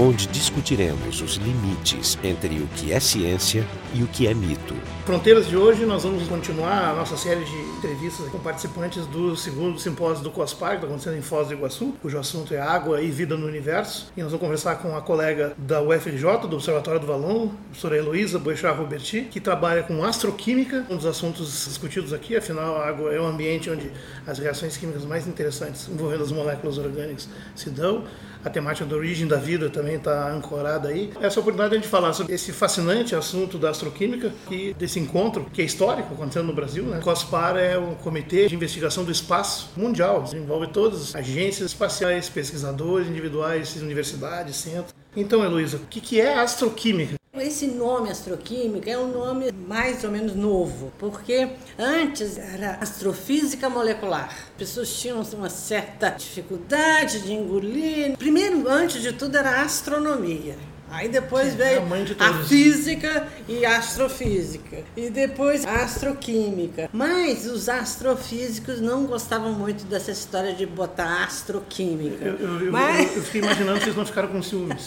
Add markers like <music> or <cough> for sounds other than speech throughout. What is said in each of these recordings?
onde discutiremos os limites entre o que é ciência e o que é mito. Fronteiras de hoje, nós vamos continuar a nossa série de entrevistas com participantes do segundo simpósio do COSPAR, que está acontecendo em Foz do Iguaçu, cujo assunto é água e vida no universo. E nós vamos conversar com a colega da UFRJ, do Observatório do Valon, a professora Heloísa Boechat Roberti, que trabalha com astroquímica, um dos assuntos discutidos aqui, afinal a água é um ambiente onde as reações químicas mais interessantes envolvendo as moléculas orgânicas se dão a temática da origem da vida também está ancorada aí. Essa oportunidade de falar sobre esse fascinante assunto da astroquímica e desse encontro que é histórico acontecendo no Brasil. Né? O COSPAR é um comitê de investigação do espaço mundial, envolve todas as agências espaciais, pesquisadores individuais, universidades, centros. Então, Heloísa, o que é astroquímica? Esse nome astroquímica é um nome mais ou menos novo, porque antes era astrofísica molecular. As pessoas tinham uma certa dificuldade de engolir. Primeiro, antes de tudo, era astronomia. Aí depois é veio a, a física e a astrofísica. E depois a astroquímica. Mas os astrofísicos não gostavam muito dessa história de botar astroquímica. Eu, eu, eu, Mas... eu fiquei imaginando que vocês não ficaram com ciúmes.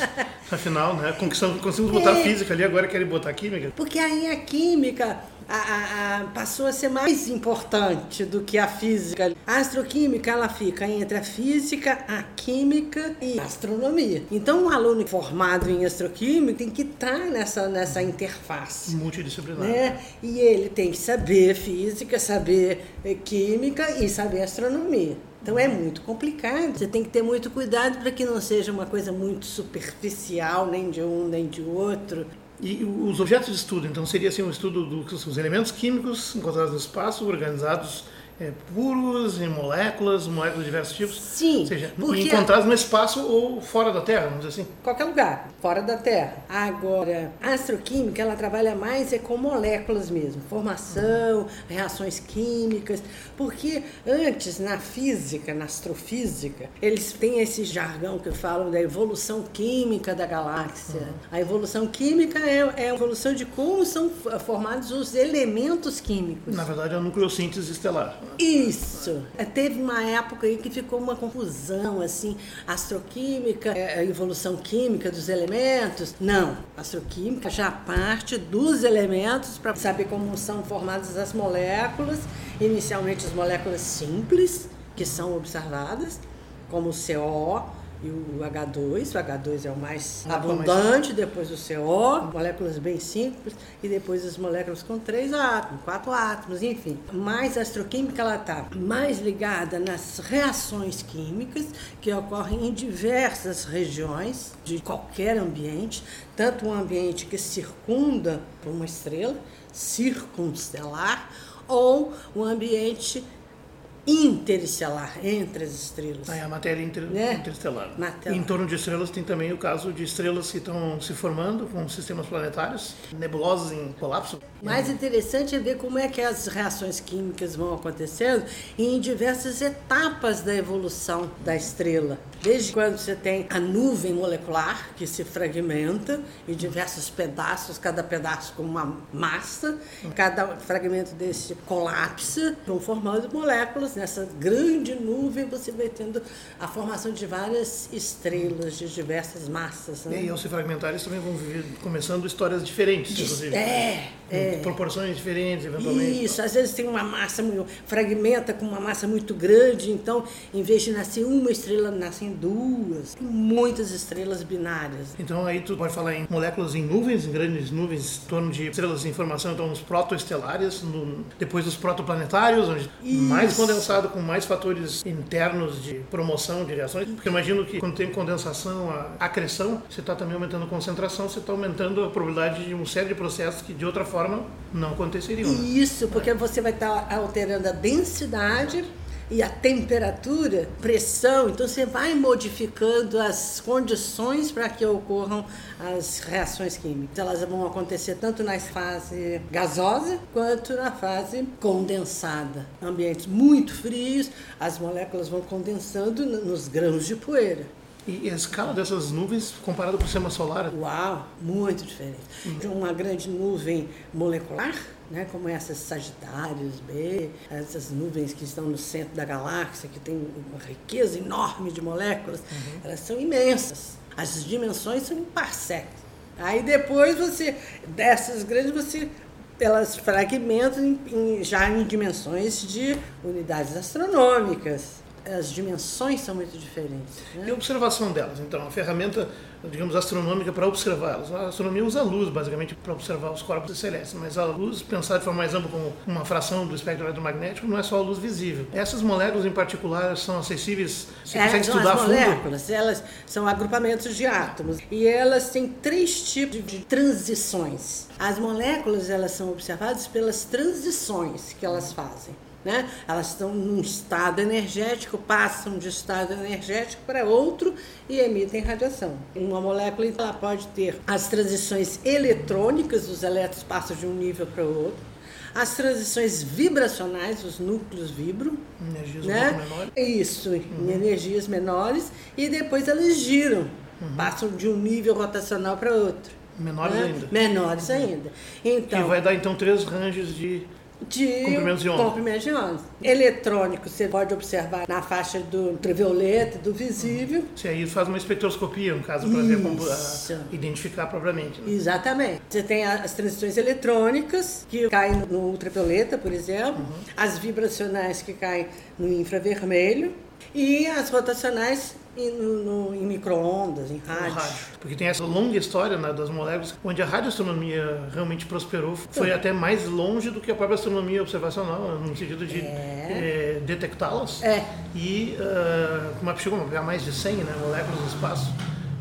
Afinal, né? Conseguimos botar É. física ali, agora querem botar química. Porque aí a química a- a- a- passou a ser mais importante do que a física. A astroquímica ela fica entre a física, a química e a astronomia. Então, um aluno formado em astroquímica tem que estar nessa, nessa interface. Multidisciplinar. Né? E ele tem que saber física, saber eh, química e saber astronomia. Então é muito complicado. Você tem que ter muito cuidado para que não seja uma coisa muito superficial, nem de um nem de outro. E os objetos de estudo, então, seria assim um estudo dos elementos químicos encontrados no espaço, organizados é, puros, em moléculas, moléculas de diversos tipos. Sim, Ou seja, encontrados no espaço ou fora da Terra, vamos dizer assim. qualquer lugar, fora da Terra. Agora, a astroquímica, ela trabalha mais é com moléculas mesmo, formação, reações químicas, porque antes na física, na astrofísica, eles têm esse jargão que falam da evolução química da galáxia. A evolução química é, é a evolução de como são formados os elementos químicos. Na verdade, é a nucleossíntese estelar. Isso. É, Teve uma época aí que ficou uma confusão, assim, astroquímica, é, evolução química dos elementos. Não, astroquímica já parte dos elementos para saber como são formadas as moléculas. Inicialmente as moléculas simples, que são observadas, como o CO e o H2. O H2 é o mais mais abundante, depois o CO, moléculas bem simples, e depois as moléculas com três átomos, quatro átomos, enfim. Mas a astroquímica ela está mais ligada nas reações químicas que ocorrem em diversas regiões de qualquer ambiente, tanto um ambiente que circunda uma estrela, circunstelar, ou um ambiente interestelar, entre as estrelas. Aí a matéria inter, Né? interestelar. Matéria. Em torno de estrelas tem também o caso de estrelas que estão se formando com sistemas planetários, nebulosas em colapso. Mais interessante é ver como é que as reações químicas vão acontecendo em diversas etapas da evolução da estrela. Desde quando você tem a nuvem molecular, que se fragmenta em diversos pedaços, cada pedaço com uma massa, cada fragmento desse colapsa, vão formando moléculas. Nessa grande nuvem você vai tendo a formação de várias estrelas de diversas massas. E Né? aí, ao se fragmentar, eles também vão viver, começando histórias diferentes, inclusive. É, é. Em proporções diferentes, eventualmente. Isso, às vezes tem uma massa, muito- fragmenta com uma massa muito grande, então em vez de nascer uma estrela, nascem duas. Tem muitas estrelas binárias. Então aí tu pode falar em moléculas em nuvens, em grandes nuvens, em torno de estrelas em formação, então nos protoestelares, no, depois dos protoplanetários, onde mais Isso. Com mais fatores internos de promoção de reações. Porque imagino que quando tem condensação, a acreção, você está também aumentando a concentração, você está aumentando a probabilidade de uma série de processos que de outra forma não aconteceriam. né? Isso, porque você vai estar alterando a densidade e a temperatura, pressão, então você vai modificando as condições para que ocorram as reações químicas. Elas vão acontecer tanto na fase gasosa quanto na fase condensada. Ambientes muito frios, as moléculas vão condensando nos grãos de poeira. E a escala dessas nuvens comparada com o sistema solar, Uau, muito diferente. De uma grande nuvem molecular, né, como essas Sagitários B, essas nuvens que estão no centro da galáxia, que tem uma riqueza enorme de moléculas, uhum. elas são imensas. As dimensões são em parsecs. Aí depois você, dessas grandes, você elas fragmentam em, em, já em dimensões de unidades astronômicas as dimensões são muito diferentes. Né? E a observação delas, então, a ferramenta, digamos, astronômica para observá-las. A astronomia usa a luz, basicamente, para observar os corpos celestes, mas a luz, pensada de forma mais ampla como uma fração do espectro eletromagnético, não é só a luz visível. Essas moléculas, em particular, são acessíveis, você é, consegue estudar as moléculas, elas são agrupamentos de átomos, e elas têm três tipos de transições. As moléculas, elas são observadas pelas transições que elas fazem. Né? Elas estão num estado energético, passam de estado energético para outro e emitem radiação. Uma molécula então, ela pode ter as transições eletrônicas, os elétrons passam de um nível para o outro. As transições vibracionais, os núcleos vibram. Energias né? menores. Isso, uhum. em energias menores. E depois elas giram, uhum. passam de um nível rotacional para outro. Menores né? ainda. Menores ainda. Então, que vai dar então três ranges de de comprimentos de onda. Comprimentos de onda. Eletrônico, você pode observar na faixa do ultravioleta, do visível. Você aí faz uma espectroscopia, no caso, para ver como identificar propriamente. Né? Exatamente. Você tem as transições eletrônicas, que caem no ultravioleta, por exemplo, uhum. as vibracionais que caem no infravermelho, e as rotacionais e no, em micro-ondas, em rádio. rádio. Porque tem essa longa história né, das moléculas, onde a radioastronomia realmente prosperou. Foi até mais longe do que a própria astronomia observacional, né, no sentido de é. é, detectá-las. É. E uh, como chegou a pegar mais de 100 né, moléculas no espaço,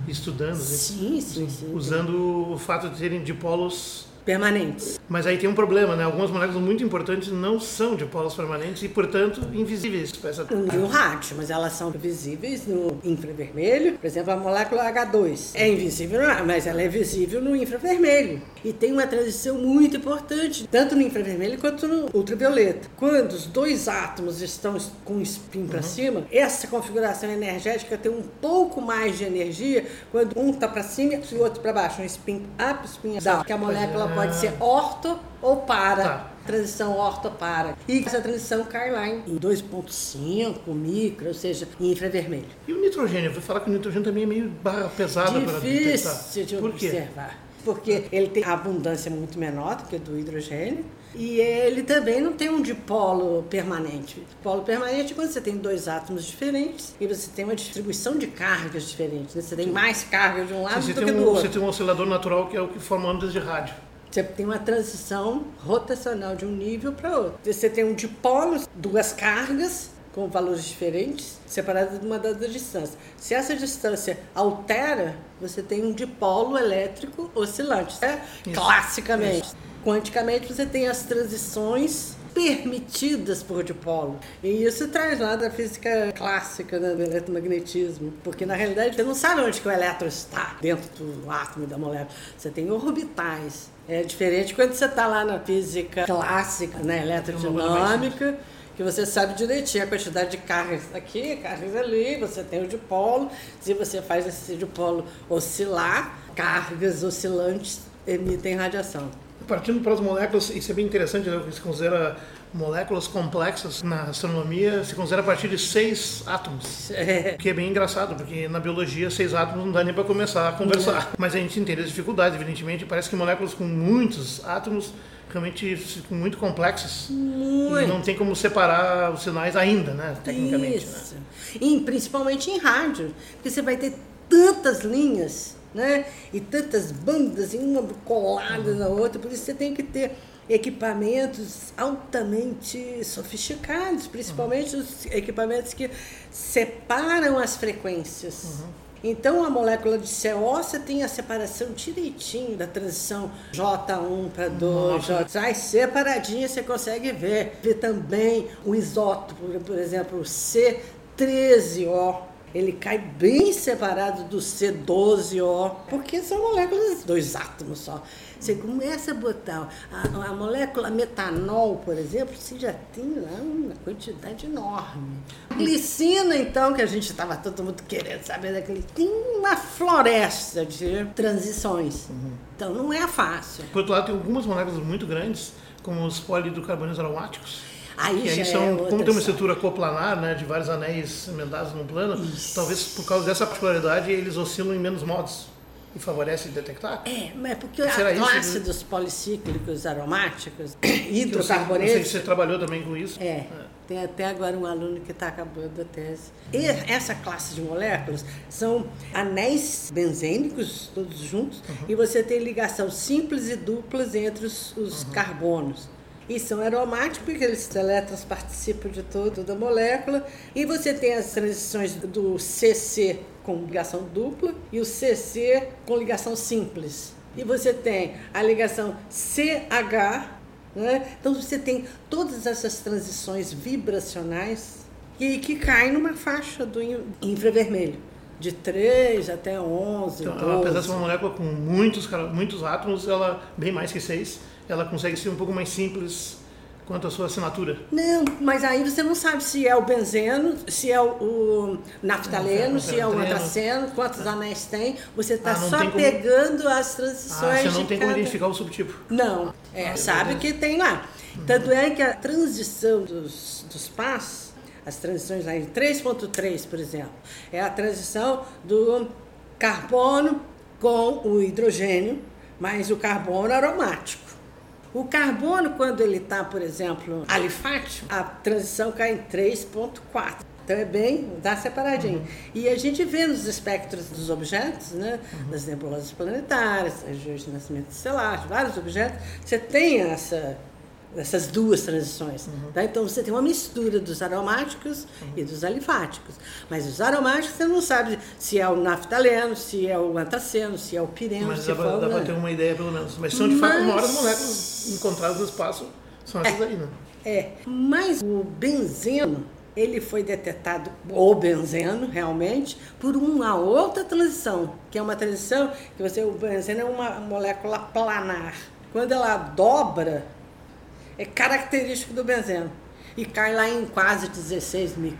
estudando. Sim, sim, sim. Usando o fato de terem dipolos permanentes. Mas aí tem um problema, né? Algumas moléculas muito importantes não são de polos permanentes e, portanto, invisíveis para essa. No rádio, mas elas são visíveis no infravermelho. Por exemplo, a molécula H2 é invisível, mas ela é visível no infravermelho. E tem uma transição muito importante, tanto no infravermelho quanto no ultravioleta. Quando os dois átomos estão com o spin para uhum. cima, essa configuração energética tem um pouco mais de energia quando um está para cima e o outro para baixo. Um spin up, spin down. Que a molécula pode ser orto ou para. Tá. Transição orto-para. E essa transição cai lá em 2,5 micro, ou seja, em infravermelho. E o nitrogênio? Eu vou falar que o nitrogênio também é meio barra pesada para Difícil de Por observar. Quê? Porque ele tem abundância muito menor do que do hidrogênio. E ele também não tem um dipolo permanente. Dipolo permanente é quando você tem dois átomos diferentes e você tem uma distribuição de cargas diferentes. Né? Você tem mais carga de um lado Sim, do que um, do outro. Você tem um oscilador natural que é o que forma ondas de rádio. Você tem uma transição rotacional de um nível para outro. Você tem um dipolo, duas cargas com valores diferentes, separadas de uma dada distância. Se essa distância altera, você tem um dipolo elétrico oscilante. É? Classicamente. Isso. Quanticamente, você tem as transições permitidas por dipolo. E isso traz lá da física clássica né, do eletromagnetismo, porque na realidade você não sabe onde que o elétron está dentro do átomo da molécula. Você tem orbitais. É diferente quando você está lá na física clássica, né, eletrodinâmica, que você sabe direitinho a quantidade de cargas aqui, cargas ali, você tem o dipolo. Se você faz esse dipolo oscilar, cargas oscilantes emitem radiação. Partindo para as moléculas, isso é bem interessante, né? se considera moléculas complexas na astronomia, se considera a partir de seis átomos. É. Que é bem engraçado, porque na biologia seis átomos não dá nem para começar a conversar. É. Mas a gente entende as dificuldades, evidentemente. Parece que moléculas com muitos átomos realmente muito complexas. Muito. E não tem como separar os sinais ainda, né? Tecnicamente. Né? Isso. Né? E principalmente em rádio, porque você vai ter tantas linhas né? E tantas bandas, uma colada na outra, por isso você tem que ter equipamentos altamente sofisticados, principalmente uhum. os equipamentos que separam as frequências. Uhum. Então, a molécula de CO você tem a separação direitinho da transição J1 para 2, J. Sai separadinha, você consegue ver. Ver também o isótopo, por exemplo, o C13O ele cai bem separado do C12O, porque são moléculas, dois átomos só. Você começa a botar a, a molécula metanol, por exemplo, você já tem lá uma quantidade enorme. Glicina, então, que a gente estava todo mundo querendo saber daquele, tem uma floresta de transições. Uhum. Então não é fácil. Por outro lado, tem algumas moléculas muito grandes como os polihidrocarbonetos aromáticos. Aí já aí é são, outra como tem uma estrutura coplanar, né, de vários anéis emendados num plano, Isso. talvez por causa dessa particularidade eles oscilam em menos modos e favorece detectar. É, mas porque Será a isso, classe né? dos policíclicos aromáticos, <coughs> <coughs> Eu sei- hidrocarbonetos, você trabalhou também com isso. É, tem até agora um aluno que está acabando a tese. E essa classe de moléculas são anéis benzênicos, todos juntos, Uhum. e você tem ligação simples e duplas entre os, os Uhum. carbonos. E são aromáticos porque eles elétrons participam de toda a molécula. E você tem as transições do CC com ligação dupla e o CC com ligação simples. E você tem a ligação CH né? Então você tem todas essas transições vibracionais que, que caem numa faixa do in- infravermelho, de 3 até 11, Então, 12. apesar de ser uma molécula com muitos, muitos átomos, ela, bem mais que seis, ela consegue ser um pouco mais simples quanto à sua assinatura. Não, mas aí você não sabe se é o benzeno, se é o, o naftaleno, Não, se é o antraceno, quantos anéis tem. Você está Ah, só como- pegando as Ah, transições você não tem como cada- identificar o subtipo. Não, é, sabe que tem lá. Tanto é que a transição dos, dos pás, as transições lá em 3.3, por exemplo, é a transição do carbono com o hidrogênio, mas o carbono aromático. O carbono, quando ele está, por exemplo, alifático, a transição cai em 3.4. Então é bem, dá separadinho. E a gente vê nos espectros dos objetos, né, das nebulosas planetárias, regiões de nascimento estelar, vários objetos, você tem essa, essas duas transições. tá? Então você tem uma mistura dos aromáticos e dos alifáticos. Mas os aromáticos você não sabe se é o naftaleno, se é o antraceno, se é o pireno, Mas se dá dá né? ter uma ideia, pelo menos. Mas são, de fato, as Mas- maiores moléculas encontradas no espaço. São essas aí, né? É, mas o benzeno, ele foi detectado, o benzeno, realmente, por uma outra transição, que é uma transição que você, o benzeno é uma molécula planar. Quando ela dobra, é característico do benzeno. E cai lá em quase 16 micro.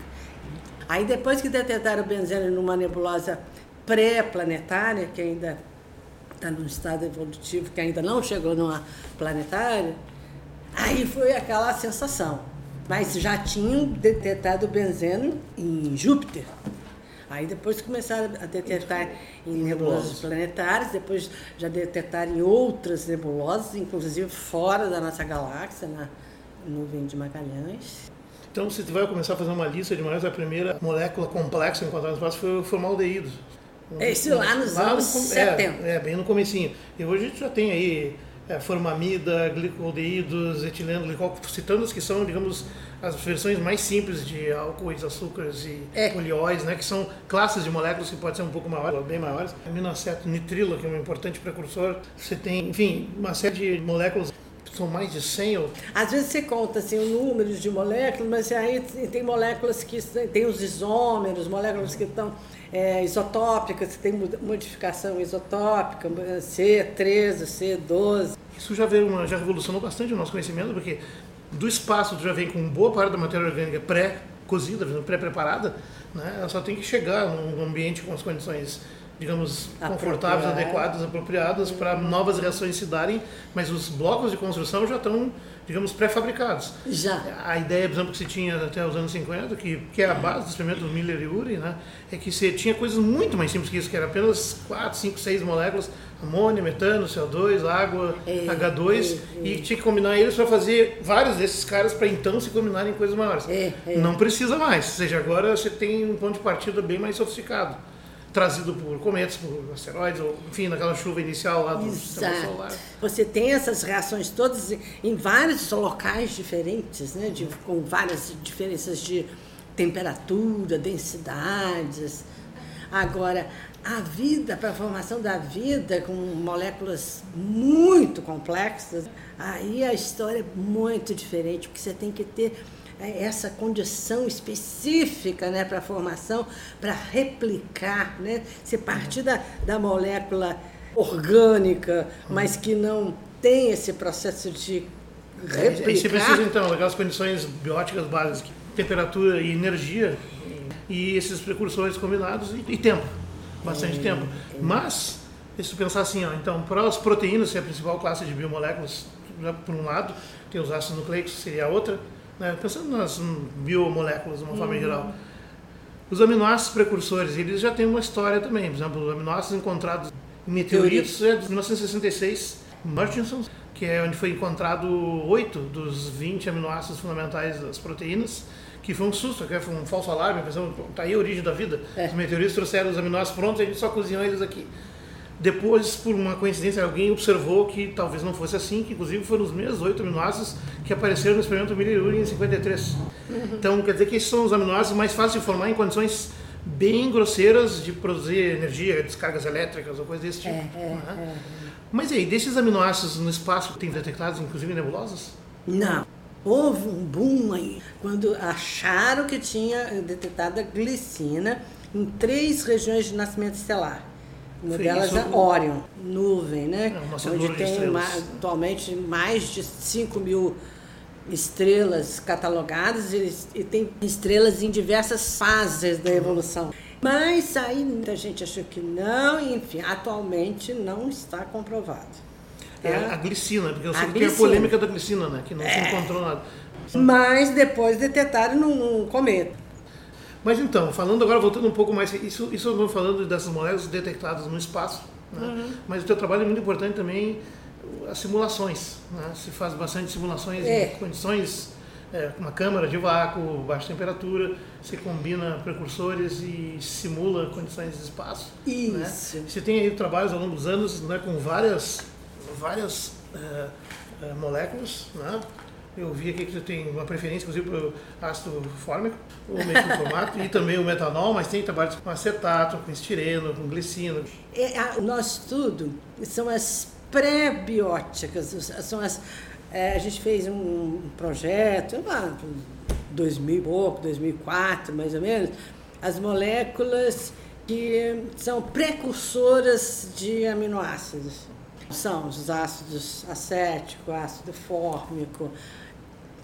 Aí depois que detectaram o benzeno numa nebulosa pré-planetária, que ainda está num estado evolutivo, que ainda não chegou numa planetária, aí foi aquela sensação. Mas já tinham detectado benzeno em Júpiter. Aí depois começaram a detectar em nebulosas planetárias, depois já detectaram em outras nebulosas, inclusive fora da nossa galáxia, na nuvem de Magalhães. Então, se tu vai começar a fazer uma lista de moléculas, a primeira molécula complexa encontrada no espaço foi o formaldeído. Esse lá nos anos com- 70. É, é, bem no comecinho. E hoje a gente já tem aí é, formamida, glicoldeídos, etileno, glicol, citando os que são, digamos, as versões mais simples de álcoois, açúcares e É. né, que são classes de moléculas que podem ser um pouco maiores, ou bem maiores. Aminoaceto nitrilo, que é um importante precursor. Você tem, enfim, uma série de moléculas que são mais de 100 ou Às vezes você conta assim, o número de moléculas, mas aí tem moléculas que tem os isômeros, moléculas que estão é, isotópicas, tem mo- modificação isotópica, C13, C12. Isso já veio uma, já revolucionou bastante o nosso conhecimento, porque do espaço tu já vem com boa parte da matéria orgânica pré-cozida, pré-preparada, né? Ela só tem que chegar num ambiente com as condições, digamos, confortáveis, adequadas, apropriadas para novas reações se darem, mas os blocos de construção já estão, digamos, pré-fabricados. Já. A ideia, por exemplo, que se tinha até os anos 50, que, que é a base do experimento do Miller e Urey, né, é que você tinha coisas muito mais simples que isso, que era apenas 4, 5, 6 moléculas, amônio, metano, CO2, água, É, H2, é, e tinha que combinar eles para fazer vários desses caras para então se combinarem em coisas maiores. É, é. Não precisa mais, ou seja, agora você tem um ponto de partida bem mais sofisticado. Trazido por cometas, por asteroides, ou enfim, naquela chuva inicial lá do sistema solar. Exato. Você tem essas reações todas em- vários locais diferentes, né? de- com várias diferenças de temperatura, densidades. Agora, a vida, para a formação da vida, com moléculas muito complexas, aí a história é muito diferente, porque você tem que ter essa condição específica né, para a formação, para replicar, né? Você partir da, da molécula orgânica, mas que não tem esse processo de Aí você precisa, replicar. então, daquelas condições bióticas básicas, temperatura e energia, e esses precursores combinados, e, e tempo, bastante tempo. Mas, se pensar assim, ó, então, para as proteínas, que é a principal classe de biomoléculas, já por um lado, tem os ácidos nucleicos, seria a outra. Né? Pensando nas biomoléculas de uma forma geral. Os aminoácidos precursores, eles já têm uma história também. Por exemplo, os aminoácidos encontrados em meteoritos é de 1966, Murchison, que é onde foi encontrado oito dos 20 aminoácidos fundamentais das proteínas, que foi um susto, que foi um falso alarme, pensando, tá aí a origem da vida. É. Os meteoritos trouxeram os aminoácidos prontos e a gente só cozinhou eles aqui. Depois, por uma coincidência, alguém observou que talvez não fosse assim, que inclusive foram os mesmos oito aminoácidos que apareceram no experimento Miller-Urey em 53. Então, quer dizer que esses são os aminoácidos mais fáceis de formar em condições bem grosseiras de produzir energia, descargas elétricas ou coisa desse tipo. É, é, né? Mas e aí, desses aminoácidos no espaço, tem detectados inclusive em nebulosas? Não. Houve um boom aí quando acharam que tinha detectado a glicina em três regiões de nascimento estelar. Uma Sim, delas isso- é Orion, nuvem, né? É, Onde tem atualmente mais de 5 mil estrelas catalogadas e, e tem estrelas em diversas fases da evolução. Mas aí muita gente achou que não, e, enfim, atualmente não está comprovado. É tá? a glicina, porque eu sei que tem a polêmica da glicina, né? Que não se encontrou nada. Mas depois detectaram num cometa. Mas então, falando agora, voltando um pouco mais, isso, isso eu vou falando dessas moléculas detectadas no espaço, né? mas o teu trabalho é muito importante também, as simulações. Né? Se faz bastante simulações É. em condições, é, com uma câmara de vácuo, baixa temperatura, você combina precursores e simula condições de espaço. Né? Isso. Você tem aí trabalhos ao longo dos anos né, com várias, várias é, é, moléculas, né? Eu vi aqui que você tem uma preferência, inclusive, para o ácido fórmico, o metilcromato e também o metanol, mas tem trabalhos com acetato, com estireno, com glicina. É, a- o nosso estudo são as pré-bióticas, são as. é, a gente fez um projeto, lá, 2000 e pouco, 2004 mais ou menos, as moléculas que são precursoras de aminoácidos. São os ácidos acético, ácido fórmico,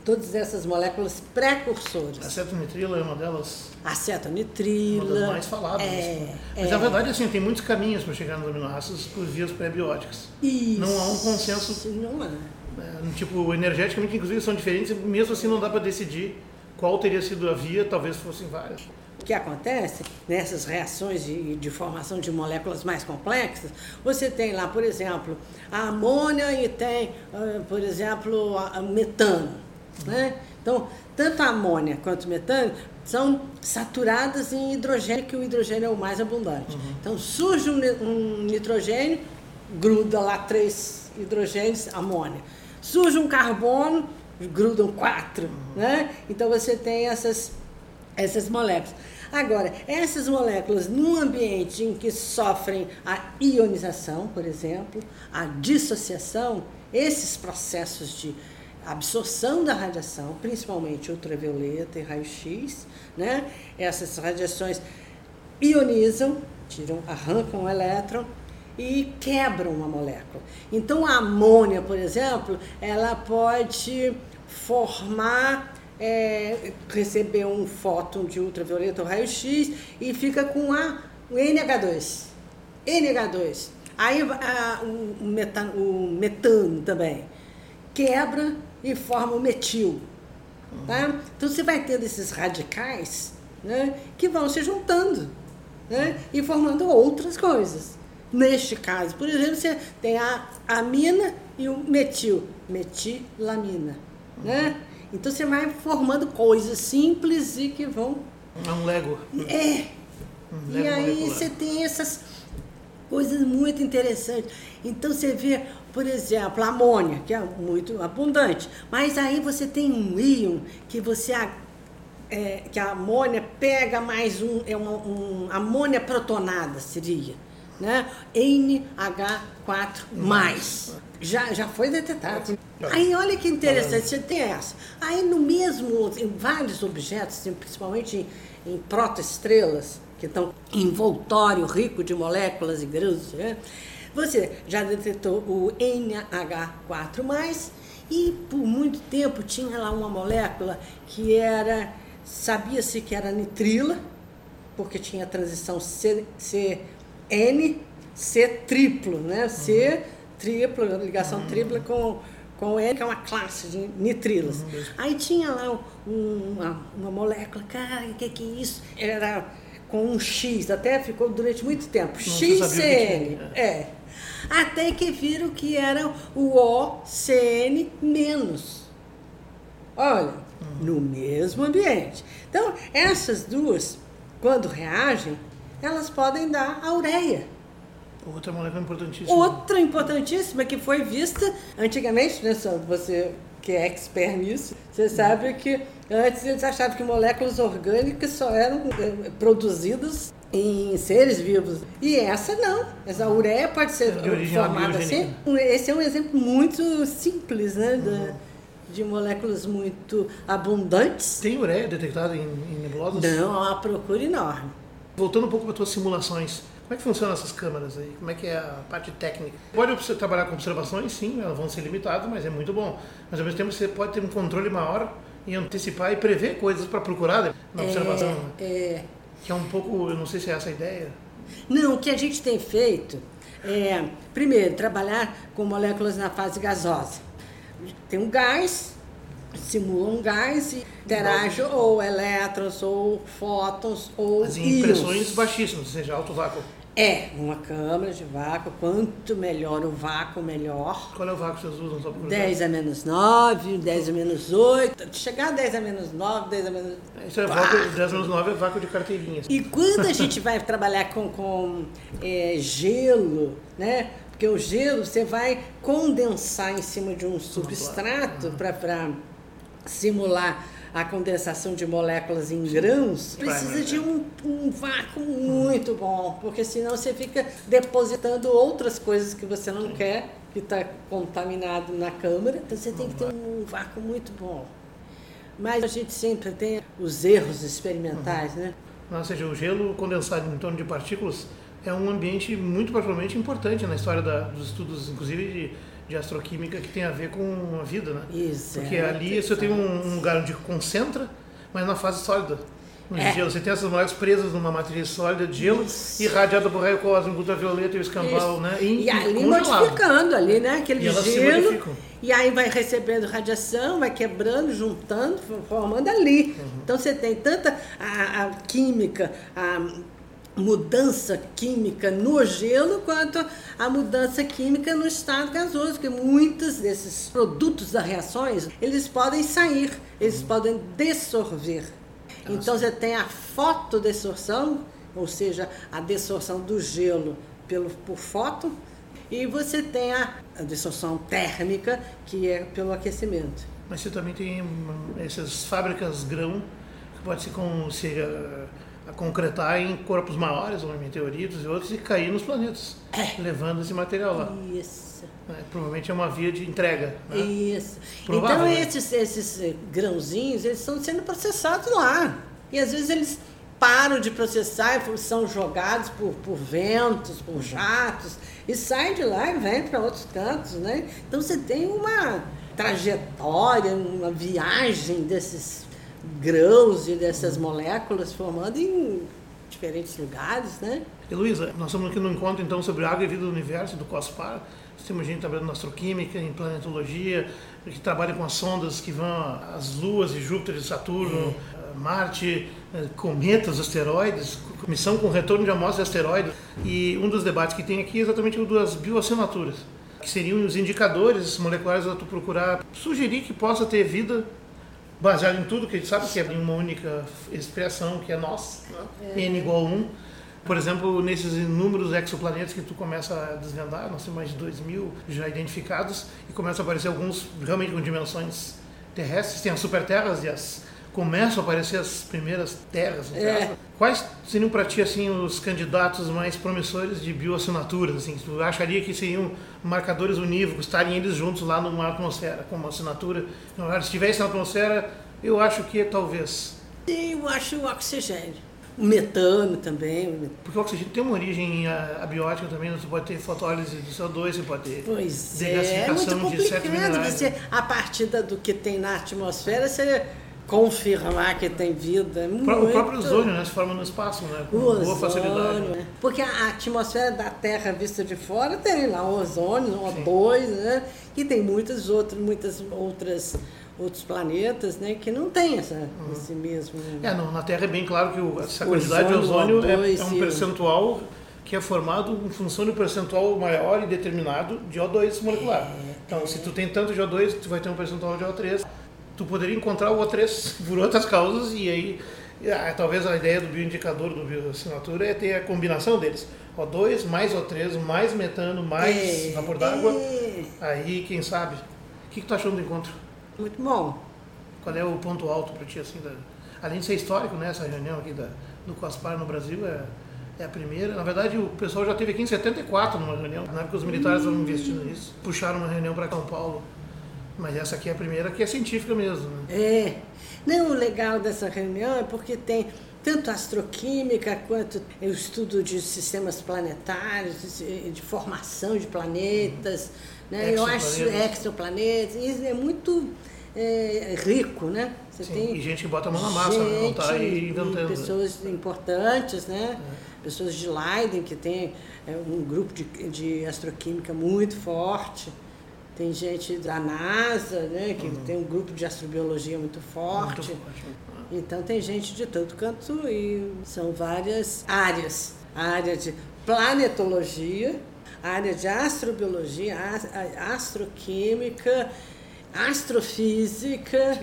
todas essas moléculas precursoras. A acetonitrila é uma delas, Acetonitrila. uma das mais faladas. É, mas é. na verdade, assim, tem muitos caminhos para chegar nos aminoácidos por vias pré-bióticas. Isso. Não há um consenso Não há. É, tipo, energeticamente, inclusive, são diferentes, mesmo assim não dá para decidir qual teria sido a via, talvez fossem várias. O que acontece nessas reações de, de formação de moléculas mais complexas, você tem lá, por exemplo, a amônia e tem, ah, por exemplo, a metano. Né? Então, tanto a amônia quanto o metano são saturadas em hidrogênio, que o hidrogênio é o mais abundante. Então, surge um, um nitrogênio, gruda lá três hidrogênios, amônia. Surge um carbono, grudam quatro. Né? Então, você tem essas essas moléculas. Agora, essas moléculas, num ambiente em que sofrem a ionização, por exemplo, a dissociação, esses processos de absorção da radiação, principalmente ultravioleta e raio-x, né? essas radiações ionizam, tiram, arrancam o elétron e quebram uma molécula. Então a amônia, por exemplo, ela pode formar, é, receber um fóton de ultravioleta ou raio-x e fica com a, o NH2. NH2. Aí a- o, o metano também quebra e forma o metil. Tá? Então você vai tendo esses radicais né, que vão se juntando né, e formando outras coisas. Neste caso, por exemplo, você tem a amina e o metil, metilamina. Né? Então você vai formando coisas simples e que vão É um Lego. é. Um E Lego aí molecular. você tem essas coisas muito interessantes. Então você vê, por exemplo, a amônia, que é muito abundante, mas aí você tem um íon que você é, que a amônia pega mais um, é uma um, amônia protonada seria, né? NH4+. Já, já foi detectado. Aí olha que interessante, você tem essa. Aí no mesmo, em vários objetos, principalmente em, em protoestrelas, que estão em envoltório rico de moléculas e grãos, né? Você já detectou o NH4+, e por muito tempo tinha lá uma molécula que era, sabia-se que era nitrila, porque tinha a transição C, C N, C triplo, né? C triplo, ligação tripla com, com N, que é uma classe de nitrilas. Uhum, Aí tinha lá um- uma, uma molécula, cara, o que, que é isso? Era com um X, até ficou durante muito tempo. se sabia o que XCN. tinha, É. Até que viram que era o OCN menos. Olha, no mesmo ambiente. Então, essas duas, quando reagem, elas podem dar a ureia. Outra molécula importantíssima. Outra importantíssima que foi vista antigamente, né? Você que é expert nisso, você sabe que antes eles achavam que moléculas orgânicas só eram eh, produzidas em seres vivos. E essa não. Essa ureia pode ser De formada assim. Esse é um exemplo muito simples, né? da- de moléculas muito abundantes. Tem ureia detectada em, em nebulosas? Não, há uma procura enorme. Voltando um pouco para tuas simulações, como é que funcionam essas câmeras aí? Como é que é a parte técnica? Pode trabalhar com observações, sim, elas vão ser limitadas, mas é muito bom. Mas ao mesmo tempo você pode ter um controle maior e antecipar e prever coisas para procurar na observação. né? É, Que é um pouco, eu não sei se é essa a ideia. Não, o que a gente tem feito é, primeiro, trabalhar com moléculas na fase gasosa. Tem um gás, simula um gás e interage ou elétrons, ou fótons, ou Mas em pressões íons. baixíssimas, ou seja, alto vácuo. É, uma câmara de vácuo, quanto melhor o vácuo, melhor. Qual é o vácuo que vocês usam só por curiosidade? 10 a menos 9, 10 a menos 8, chegar a 10 a menos 9, 10 a menos... Isso é vácuo, 10 menos 9 é vácuo de carteirinha. E quando a <laughs> gente vai trabalhar com, com é, gelo, né? Porque o gelo você vai condensar em cima de um substrato para simular a condensação de moléculas em grãos, precisa de um, um vácuo muito bom, porque senão você fica depositando outras coisas que você não quer, que está contaminado na câmara. Então você tem que ter um vácuo muito bom. Mas a gente sempre tem os erros experimentais, né? Ou seja, o gelo condensado em torno de partículas é um ambiente muito provavelmente importante na história da- dos estudos, inclusive de, de astroquímica, que tem a ver com a vida, né? Exato, Porque ali você tem um, um lugar onde concentra, mas na fase sólida. No É. gelo, você tem essas moléculas presas numa matriz sólida de gelo, Isso. irradiada por raio cósmico, ultravioleta e o escambau, Isso. né? E ali congelado. modificando ali, né? Aquele E gelo. E aí vai recebendo radiação, vai quebrando, juntando, formando ali. Uhum. Então você tem tanta a, a química, a mudança química no gelo, quanto a mudança química no estado gasoso, porque muitos desses produtos das reações, eles podem sair, eles podem dessorver. Então você tem a fotodessorção, ou seja, a dessorção do gelo pelo, por fóton, e você tem a, a dessorção térmica, que é pelo aquecimento. Mas você também tem essas fábricas grão que pode se, con se uh, a concretar em corpos maiores, ou em meteoritos e outros, e cair nos planetas, levando esse material lá. Isso. né? Provavelmente é uma via de entrega. Né? Isso. Provável, então né? esses, esses eh, grãozinhos, eles estão sendo processados lá. E às vezes eles param de processar e são jogados por, por ventos, por jatos, e saem de lá e vêm para outros cantos, né? Então você tem uma trajetória, uma viagem desses grãos e dessas moléculas formando em diferentes lugares, né? E Luísa, nós estamos aqui no encontro então sobre água e vida do universo, do COSPAR. Temos gente trabalhando na astroquímica, em planetologia, que trabalha com as sondas que vão às luas de Júpiter e Saturno, eh, Marte, eh, cometas, asteroides, missão com retorno de amostras de asteroides. E um dos debates que tem aqui é exatamente o das bioassinaturas, que seriam os indicadores moleculares a tu procurar sugerir que possa ter vida baseado em tudo que a gente sabe que é em uma única expressão que é nós, né? n igual a 1. Por exemplo, nesses inúmeros exoplanetas que tu começa a desvendar, nós temos mais de 2 mil já identificados e começam a aparecer alguns realmente com dimensões terrestres, tem as superterras e as começam a aparecer as primeiras terras. É. Quais seriam para ti assim os candidatos mais promissores de bioassinaturas? Assim, tu acharia que seriam marcadores unívocos, estarem eles juntos lá numa atmosfera, como assinatura? Se estivesse na atmosfera, eu acho que talvez. Eu acho o oxigênio. O metano também. Porque o oxigênio tem uma origem abiótica também, né? você pode ter fotólise do CO2, você pode ter Pois é, é muito de complicado. Você, a partir do que tem na atmosfera, você confirmar que tem vida. Muito... O próprio ozônio né, se forma no espaço, né? Com O boa ozônio, facilidade. né? Porque a atmosfera da Terra vista de fora tem lá o ozônio, o O2, né? E tem muitas outras, muitas outras outros planetas, né, que não tem essa, esse mesmo. É, não, na Terra é bem claro que o- essa quantidade de ozônio, ozônio é, O2 é um percentual que é formado em função de um percentual maior e determinado de O2 molecular. É, Então, se tu tem tanto de O2, tu vai ter um percentual de O3. Tu poderia encontrar o O3 por outras causas e aí ah, talvez a ideia do bioindicador do bioassinatura é ter a combinação deles. O2 mais O3 mais metano mais É, vapor d'água. é. Aí, quem sabe? O que, que tu achou do encontro? Muito bom. Qual é o ponto alto para ti, assim, da- além de ser histórico, né, essa reunião aqui da, do COSPAR no Brasil, é, é a primeira. Na verdade, o pessoal já teve aqui em 74 numa reunião, na época os militares estavam investindo nisso, puxaram uma reunião para São Paulo, mas essa aqui é a primeira que é científica mesmo, né? É. Não, o legal dessa reunião é porque tem tanto astroquímica quanto o estudo de sistemas planetários, de, formação de planetas, né? Eu acho Exoplanetas. isso é muito é, rico, né? Você Sim, e gente que bota a mão na massa, né? não tá aí gente, inventando. e né? pessoas importantes, né? Pessoas de Leiden, que tem é, um grupo de, de astroquímica muito forte. Tem gente da NASA, né? Que tem um grupo de astrobiologia muito forte. Uhum. Muito forte. Então tem gente de todo canto e são várias áreas. A área de planetologia, a área de astrobiologia, a- a- astroquímica, astrofísica,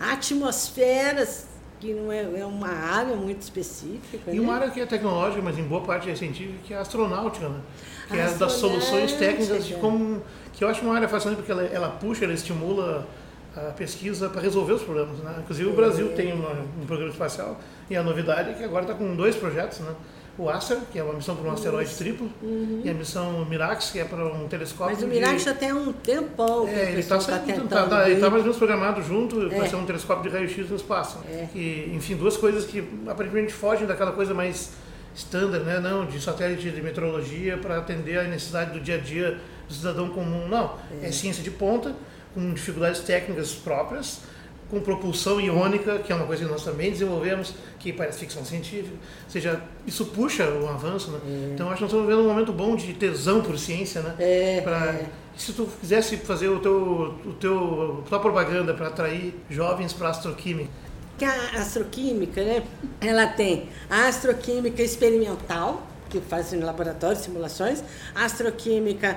atmosferas, que não é, é uma área muito específica. E né? uma área que é tecnológica, mas em boa parte é científica, que é a astronáutica, né? Que é das Astronáutica. soluções técnicas de como... Que eu acho uma área fascinante porque ela, ela puxa, ela estimula a pesquisa para resolver os problemas, né? Inclusive o Brasil tem uma- um programa espacial e a novidade é que agora está com dois projetos, né? O ASTER, que é uma missão para um asteroide triplo, e a missão Mirax, que é para um telescópio Mas o de- Mirax já tem um tempão é, ele está tentando. tá, tá, ele ir. tá mais ou menos programado junto É. para ser um telescópio de raio-x no espaço. É. E, enfim, duas coisas que aparentemente fogem daquela coisa mais standard, né? Não, de satélite de meteorologia para atender a necessidade do dia a dia do cidadão comum. Não, é, ciência de ponta, com dificuldades técnicas próprias, com propulsão iônica, que é uma coisa que nós também desenvolvemos, que parece ficção científica. Ou seja, isso puxa o avanço, né? Então, acho que nós estamos vivendo um momento bom de tesão por ciência, né? É, Pra- é. Se tu quisesse fazer o teu, o teu, tua propaganda para atrair jovens para astroquímica, que a astroquímica, né, ela tem a astroquímica experimental, que faz em laboratório simulações, a astroquímica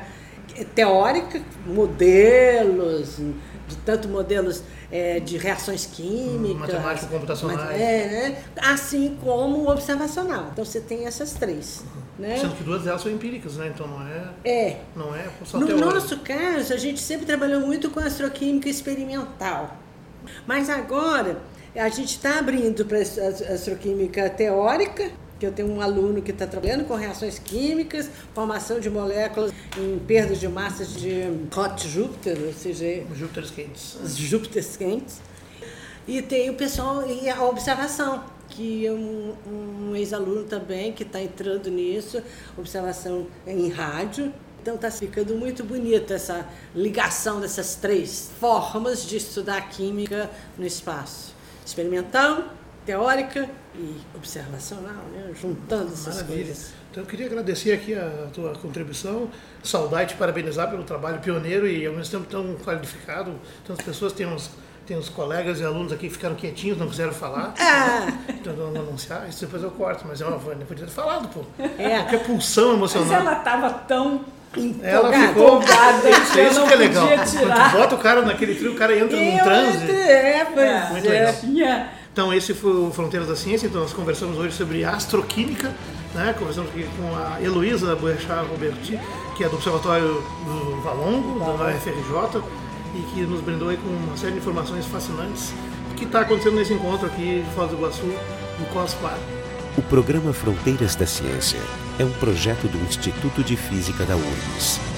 teórica, modelos, de tanto modelos eh, de reações químicas, matemática computacionais. é, né, assim como observacional. Então você tem essas três. Né? sendo que duas delas são empíricas, né? Então não é, É, não é só no teórico. nosso caso, a gente sempre trabalhou muito com astroquímica experimental. Mas agora, a gente está abrindo para a astroquímica teórica, que eu tenho um aluno que está trabalhando com reações químicas, formação de moléculas em perdas de massas de hot Júpiter, ou seja, Júpiter quentes. os Júpiteres quentes. E tem o pessoal e a observação, que é um, um ex-aluno também que está entrando nisso, observação em rádio. Então está ficando muito bonita essa ligação dessas três formas de estudar química no espaço. Experimental, teórica e observacional, né? juntando essas Maravilha. coisas. Então eu queria agradecer aqui a tua contribuição, saudar e te parabenizar pelo trabalho pioneiro e ao mesmo tempo tão qualificado. Tantas pessoas têm uns, tem uns colegas e alunos aqui que ficaram quietinhos, não quiseram falar. <laughs> Ah, Tentando anunciar, isso depois eu corto, mas é uma Vânia, podia ter falado, pô. É. Qualquer pulsão Mas emocional. ela estava tão Ela empolgada. ficou. empolgada Isso, que eu isso não que é legal. podia Quando tirar. tu bota o cara naquele trio, o cara entra num Eu transe. entre- É, pois É, Muito é. legal. tinha Então, esse foi o Fronteiras da Ciência. Então, nós conversamos hoje sobre astroquímica. Né? Conversamos aqui com a Heloísa Boechat Roberti, que é do Observatório do Valongo, da UFRJ, e que nos brindou aí com uma série de informações fascinantes que está acontecendo nesse encontro aqui de Foz do Iguaçu, no COSPAR. O programa Fronteiras da Ciência é um projeto do Instituto de Física da URGS.